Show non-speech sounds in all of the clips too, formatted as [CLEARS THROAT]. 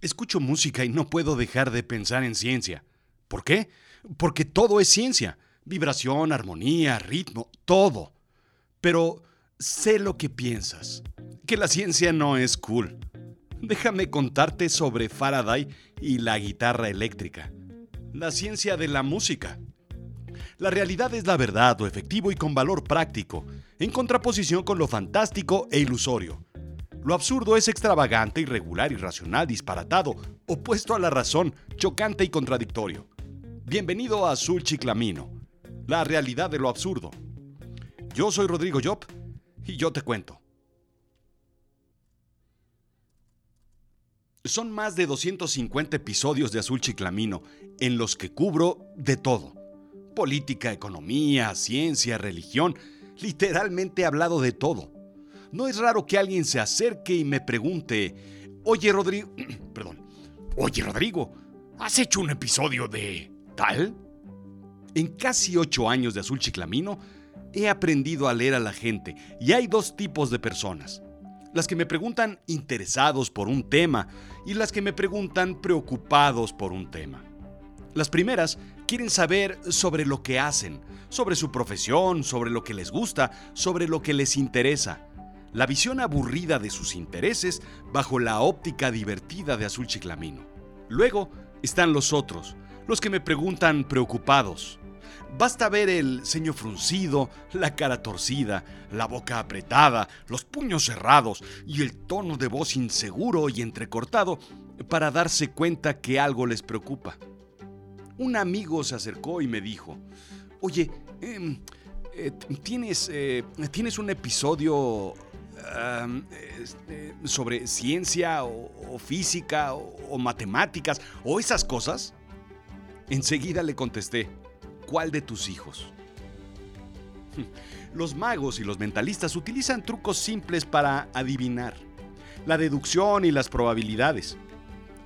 Escucho música y no puedo dejar de pensar en ciencia. ¿Por qué? Porque todo es ciencia. Vibración, armonía, ritmo, todo. Pero sé lo que piensas. Que la ciencia no es cool. Déjame contarte sobre Faraday y la guitarra eléctrica. La ciencia de la música. La realidad es la verdad, lo efectivo y con valor práctico, en contraposición con lo fantástico e ilusorio. Lo absurdo es extravagante, irregular, irracional, disparatado, opuesto a la razón, chocante y contradictorio. Bienvenido a Azul Chiclamino, la realidad de lo absurdo. Yo soy Rodrigo Job y yo te cuento. Son más de 250 episodios de Azul Chiclamino en los que cubro de todo. Política, economía, ciencia, religión, literalmente he hablado de todo. No es raro que alguien se acerque y me pregunte, oye Rodrigo, [CLEARS THROAT] perdón, oye Rodrigo, ¿has hecho un episodio de tal? En casi ocho años de Azul Chiclamino, he aprendido a leer a la gente y hay dos tipos de personas. Las que me preguntan interesados por un tema y las que me preguntan preocupados por un tema. Las primeras quieren saber sobre lo que hacen, sobre su profesión, sobre lo que les gusta, sobre lo que les interesa la visión aburrida de sus intereses bajo la óptica divertida de Azul Chiclamino. Luego están los otros, los que me preguntan preocupados. Basta ver el ceño fruncido, la cara torcida, la boca apretada, los puños cerrados y el tono de voz inseguro y entrecortado para darse cuenta que algo les preocupa. Un amigo se acercó y me dijo, oye, em, eh, ¿tienes, eh, ¿tienes un episodio este, sobre ciencia o, física o, matemáticas o esas cosas? Enseguida le contesté, ¿cuál de tus hijos? [LAUGHS] Los magos y los mentalistas utilizan trucos simples para adivinar, la deducción y las probabilidades.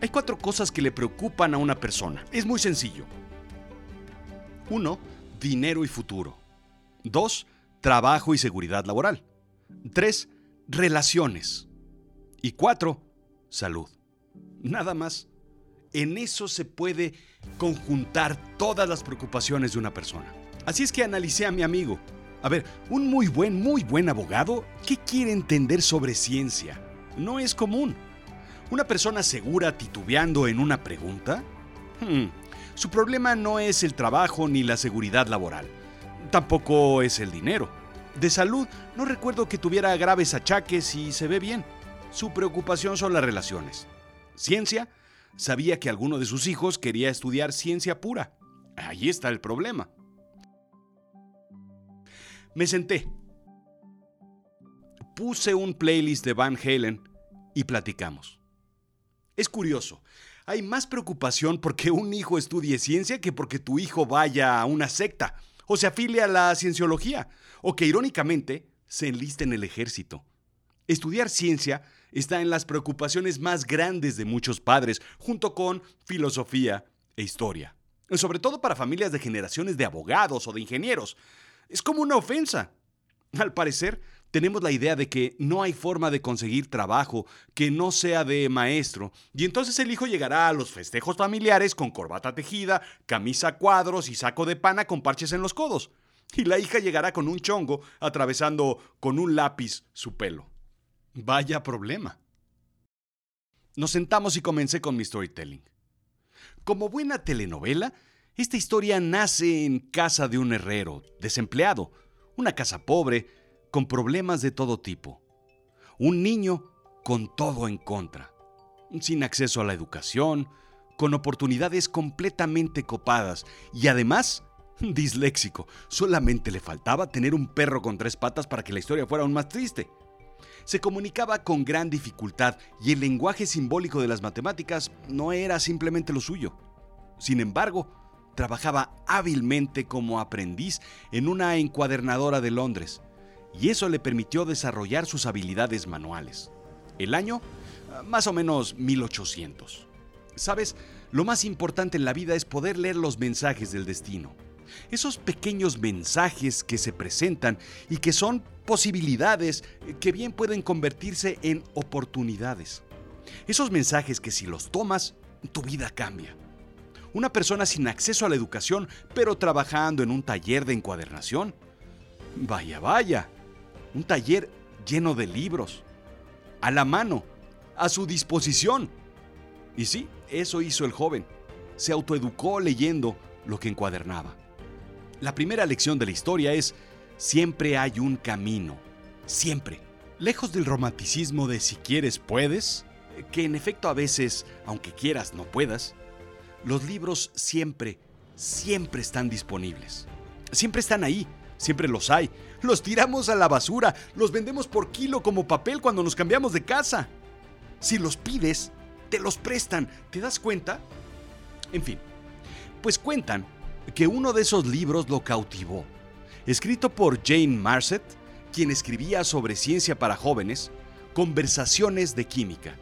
Hay cuatro cosas que le preocupan a una persona. Es muy sencillo. 1. Dinero y futuro. 2. Trabajo y seguridad laboral. 3 relaciones. Y cuatro, salud. Nada más. En eso se puede conjuntar todas las preocupaciones de una persona. Así es que analicé a mi amigo. A ver, un muy buen, muy buen abogado, ¿qué quiere entender sobre ciencia? No es común. ¿Una persona segura titubeando en una pregunta? Hmm, su problema no es el trabajo ni la seguridad laboral. Tampoco es el dinero. De salud, no recuerdo que tuviera graves achaques y se ve bien. Su preocupación son las relaciones. Ciencia, sabía que alguno de sus hijos quería estudiar ciencia pura. Ahí está el problema. Me senté. Puse un playlist de Van Halen y platicamos. Es curioso, hay más preocupación porque un hijo estudie ciencia que porque tu hijo vaya a una secta o se afilia a la cienciología, o que irónicamente se enliste en el ejército. Estudiar ciencia está en las preocupaciones más grandes de muchos padres, junto con filosofía e historia. Sobre todo para familias de generaciones de abogados o de ingenieros. Es como una ofensa. Al parecer, tenemos la idea de que no hay forma de conseguir trabajo que no sea de maestro, y entonces el hijo llegará a los festejos familiares con corbata tejida, camisa cuadros y saco de pana con parches en los codos, y la hija llegará con un chongo atravesando con un lápiz su pelo. Vaya problema. Nos sentamos y comencé con mi storytelling. Como buena telenovela, esta historia nace en casa de un herrero, desempleado, una casa pobre, con problemas de todo tipo. Un niño con todo en contra, sin acceso a la educación, con oportunidades completamente copadas y además [LAUGHS] disléxico. Solamente le faltaba tener un perro con tres patas para que la historia fuera aún más triste. Se comunicaba con gran dificultad y el lenguaje simbólico de las matemáticas no era simplemente lo suyo. Sin embargo, trabajaba hábilmente como aprendiz en una encuadernadora de Londres y eso le permitió desarrollar sus habilidades manuales. El año, más o menos 1800. Sabes, lo más importante en la vida es poder leer los mensajes del destino. Esos pequeños mensajes que se presentan y que son posibilidades que bien pueden convertirse en oportunidades. Esos mensajes que si los tomas, tu vida cambia. Una persona sin acceso a la educación, pero trabajando en un taller de encuadernación. Vaya, vaya. Un taller lleno de libros. A la mano. A su disposición. Y sí, eso hizo el joven. Se autoeducó leyendo lo que encuadernaba. La primera lección de la historia es, siempre hay un camino. Siempre. Lejos del romanticismo de si quieres puedes, que en efecto a veces, aunque quieras, no puedas, los libros siempre, siempre están disponibles. Siempre están ahí, siempre los hay. Los tiramos a la basura, los vendemos por kilo como papel cuando nos cambiamos de casa. Si los pides, te los prestan, ¿te das cuenta? En fin, pues cuentan que uno de esos libros lo cautivó. Escrito por Jane Marcet, quien escribía sobre ciencia para jóvenes, Conversaciones de Química.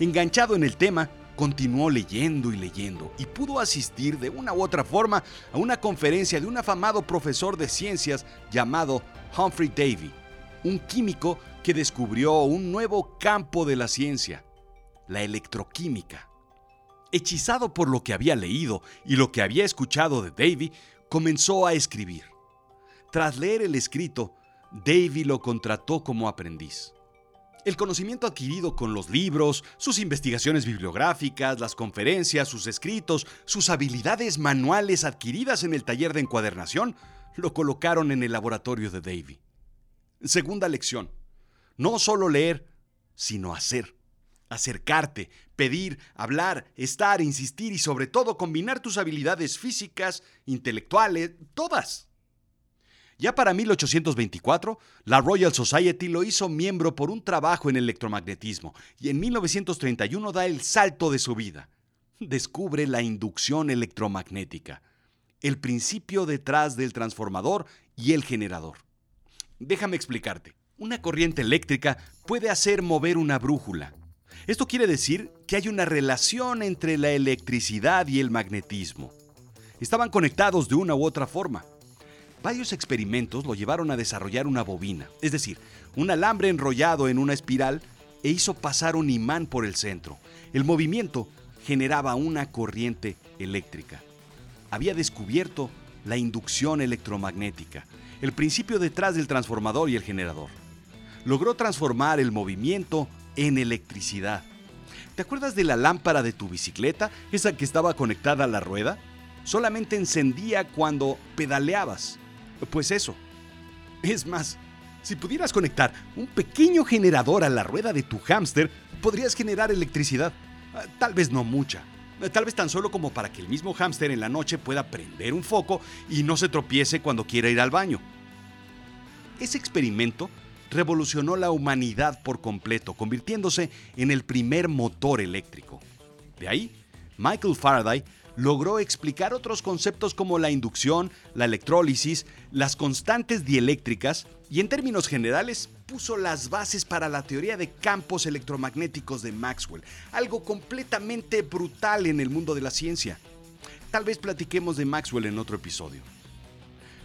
Enganchado en el tema, continuó leyendo y leyendo y pudo asistir de una u otra forma a una conferencia de un afamado profesor de ciencias llamado Humphrey Davy, un químico que descubrió un nuevo campo de la ciencia, la electroquímica. Hechizado por lo que había leído y lo que había escuchado de Davy, comenzó a escribir. Tras leer el escrito, Davy lo contrató como aprendiz. El conocimiento adquirido con los libros, sus investigaciones bibliográficas, las conferencias, sus escritos, sus habilidades manuales adquiridas en el taller de encuadernación, lo colocaron en el laboratorio de Davy. Segunda lección. No solo leer, sino hacer. Acercarte, pedir, hablar, estar, insistir y sobre todo combinar tus habilidades físicas, intelectuales, todas. Ya para 1824, la Royal Society lo hizo miembro por un trabajo en electromagnetismo y en 1931 da el salto de su vida. Descubre la inducción electromagnética, el principio detrás del transformador y el generador. Déjame explicarte. Una corriente eléctrica puede hacer mover una brújula. Esto quiere decir que hay una relación entre la electricidad y el magnetismo. Estaban conectados de una u otra forma. Varios experimentos lo llevaron a desarrollar una bobina, es decir, un alambre enrollado en una espiral e hizo pasar un imán por el centro. El movimiento generaba una corriente eléctrica. Había descubierto la inducción electromagnética, el principio detrás del transformador y el generador. Logró transformar el movimiento en electricidad. ¿Te acuerdas de la lámpara de tu bicicleta, esa que estaba conectada a la rueda? Solamente encendía cuando pedaleabas. Pues eso. Es más, si pudieras conectar un pequeño generador a la rueda de tu hámster, podrías generar electricidad. Ah, tal vez no mucha. Ah, tal vez tan solo como para que el mismo hámster en la noche pueda prender un foco y no se tropiece cuando quiera ir al baño. Ese experimento revolucionó la humanidad por completo, convirtiéndose en el primer motor eléctrico. De ahí, Michael Faraday logró explicar otros conceptos como la inducción, la electrólisis, las constantes dieléctricas y en términos generales puso las bases para la teoría de campos electromagnéticos de Maxwell, algo completamente brutal en el mundo de la ciencia. Tal vez platiquemos de Maxwell en otro episodio.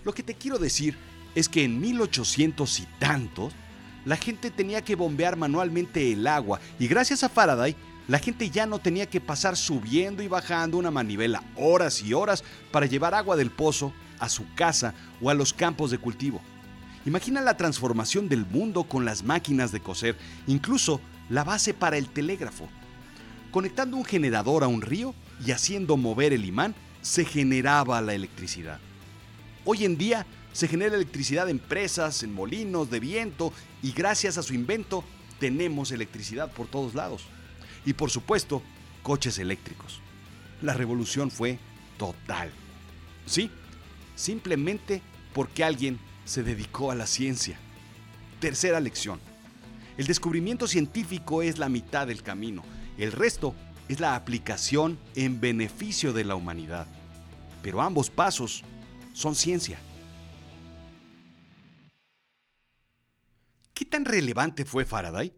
Lo que te quiero decir es que en 1800 y tantos, la gente tenía que bombear manualmente el agua y gracias a Faraday la gente ya no tenía que pasar subiendo y bajando una manivela horas y horas para llevar agua del pozo a su casa o a los campos de cultivo. Imagina la transformación del mundo con las máquinas de coser, incluso la base para el telégrafo. Conectando un generador a un río y haciendo mover el imán, se generaba la electricidad. Hoy en día se genera electricidad en presas, en molinos de viento y gracias a su invento tenemos electricidad por todos lados y por supuesto coches eléctricos. La revolución fue total. Sí, simplemente porque alguien se dedicó a la ciencia. Tercera lección. El descubrimiento científico es la mitad del camino. El resto es la aplicación en beneficio de la humanidad. Pero ambos pasos son ciencia. ¿Qué tan relevante fue Faraday?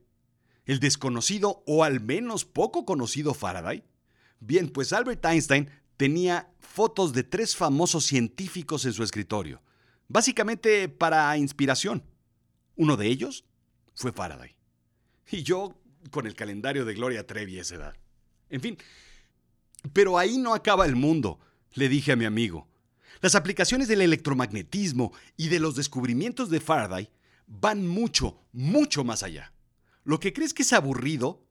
El desconocido o al menos poco conocido Faraday? Bien, pues Albert Einstein tenía fotos de tres famosos científicos en su escritorio, básicamente para inspiración. Uno de ellos fue Faraday. Y yo con el calendario de Gloria Trevi a esa edad. En fin, pero ahí no acaba el mundo, le dije a mi amigo. Las aplicaciones del electromagnetismo y de los descubrimientos de Faraday van mucho, mucho más allá. Lo que crees que es aburrido,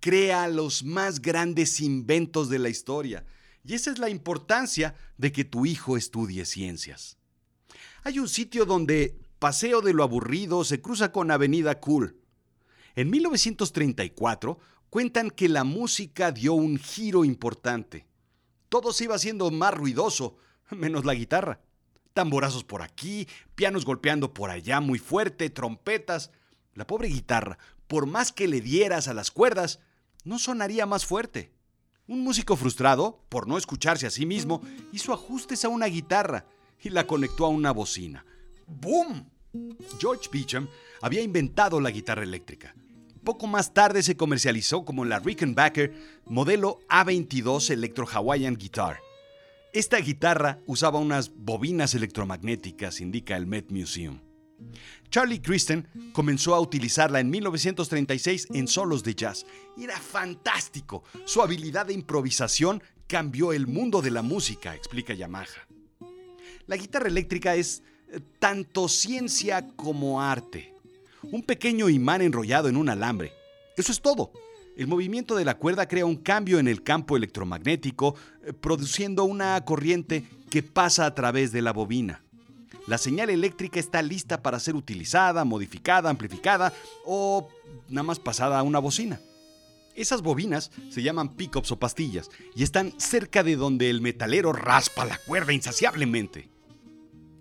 crea los más grandes inventos de la historia. Y esa es la importancia de que tu hijo estudie ciencias. Hay un sitio donde Paseo de lo Aburrido se cruza con Avenida Cool. En 1934 cuentan que la música dio un giro importante. Todo se iba haciendo más ruidoso, menos la guitarra. Tamborazos por aquí, pianos golpeando por allá muy fuerte, trompetas. La pobre guitarra, por más que le dieras a las cuerdas, no sonaría más fuerte. Un músico frustrado, por no escucharse a sí mismo, hizo ajustes a una guitarra y la conectó a una bocina. ¡Boom! George Beecham había inventado la guitarra eléctrica. Poco más tarde se comercializó como la Rickenbacker modelo A22 Electro Hawaiian Guitar. Esta guitarra usaba unas bobinas electromagnéticas, indica el Met Museum. Charlie Christen comenzó a utilizarla en 1936 en solos de jazz. Era fantástico. Su habilidad de improvisación cambió el mundo de la música, explica Yamaha. La guitarra eléctrica es eh, tanto ciencia como arte. Un pequeño imán enrollado en un alambre. Eso es todo. El movimiento de la cuerda crea un cambio en el campo electromagnético, eh, produciendo una corriente que pasa a través de la bobina. La señal eléctrica está lista para ser utilizada, modificada, amplificada o nada más pasada a una bocina. Esas bobinas se llaman pickups o pastillas y están cerca de donde el metalero raspa la cuerda insaciablemente.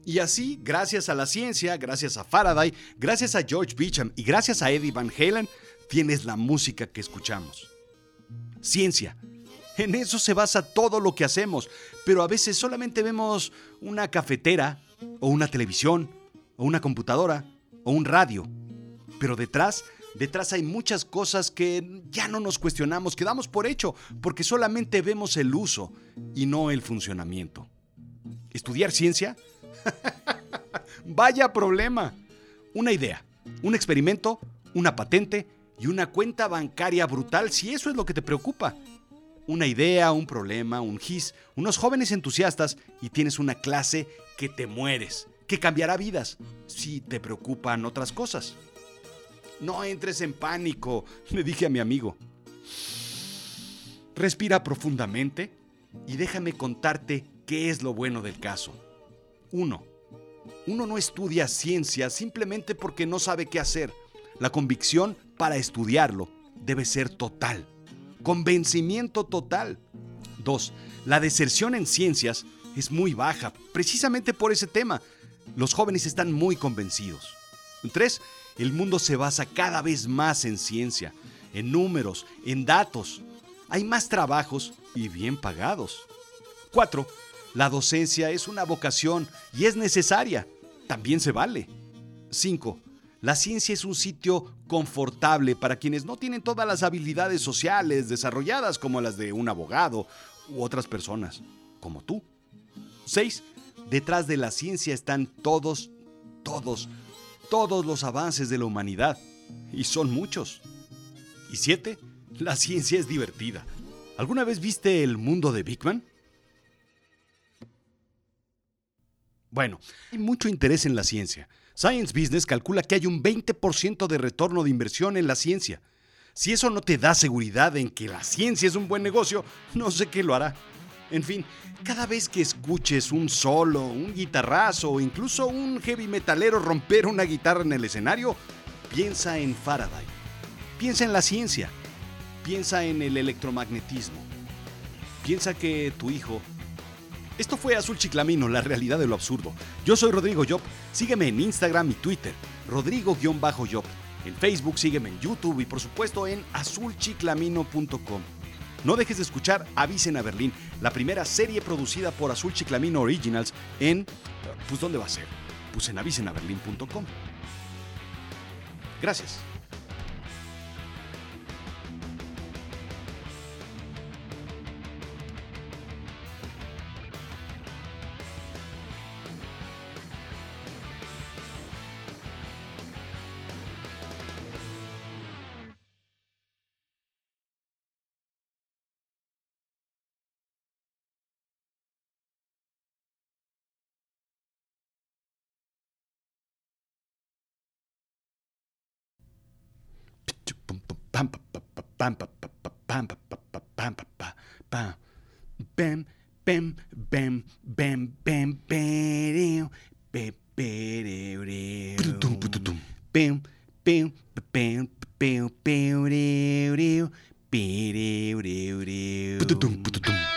Y así, gracias a la ciencia, gracias a Faraday, gracias a George Beecham y gracias a Eddie Van Halen, tienes la música que escuchamos. Ciencia. En eso se basa todo lo que hacemos, pero a veces solamente vemos una cafetera, o una televisión, o una computadora, o un radio. Pero detrás, detrás hay muchas cosas que ya no nos cuestionamos, que damos por hecho, porque solamente vemos el uso y no el funcionamiento. ¿Estudiar ciencia? [LAUGHS] Vaya problema. Una idea, un experimento, una patente y una cuenta bancaria brutal si eso es lo que te preocupa. Una idea, un problema, un GIS, unos jóvenes entusiastas y tienes una clase que te mueres, que cambiará vidas, si te preocupan otras cosas. No entres en pánico, [LAUGHS] le dije a mi amigo. Respira profundamente y déjame contarte qué es lo bueno del caso. Uno, uno no estudia ciencia simplemente porque no sabe qué hacer. La convicción para estudiarlo debe ser total. Convencimiento total. Dos, la deserción en ciencias es muy baja, precisamente por ese tema. Los jóvenes están muy convencidos. Tres, el mundo se basa cada vez más en ciencia, en números, en datos. Hay más trabajos y bien pagados. Cuatro, la docencia es una vocación y es necesaria. También se vale. Cinco, la ciencia es un sitio confortable para quienes no tienen todas las habilidades sociales desarrolladas como las de un abogado u otras personas, como tú. 6. Detrás de la ciencia están todos, todos, todos los avances de la humanidad. Y son muchos. Y 7. La ciencia es divertida. ¿Alguna vez viste el mundo de Big Man? Bueno, hay mucho interés en la ciencia. Science Business calcula que hay un 20% de retorno de inversión en la ciencia. Si eso no te da seguridad en que la ciencia es un buen negocio, no sé qué lo hará. En fin, cada vez que escuches un solo, un guitarrazo o incluso un heavy metalero romper una guitarra en el escenario, piensa en Faraday. Piensa en la ciencia. Piensa en el electromagnetismo. Piensa que tu hijo... Esto fue Azul Chiclamino, la realidad de lo absurdo. Yo soy Rodrigo Job. Sígueme en Instagram y Twitter, Rodrigo-Job. En Facebook sígueme en YouTube y por supuesto en azulchiclamino.com. No dejes de escuchar Avisen a Berlín, la primera serie producida por Azul Chiclamino Originals en... Pues ¿dónde va a ser? Pues en avisenaberlin.com. Gracias. Pam, pam, pam, pam, bem, bem, bem, bem, bem, bem, bem, bem, bem, bem, bem, bem,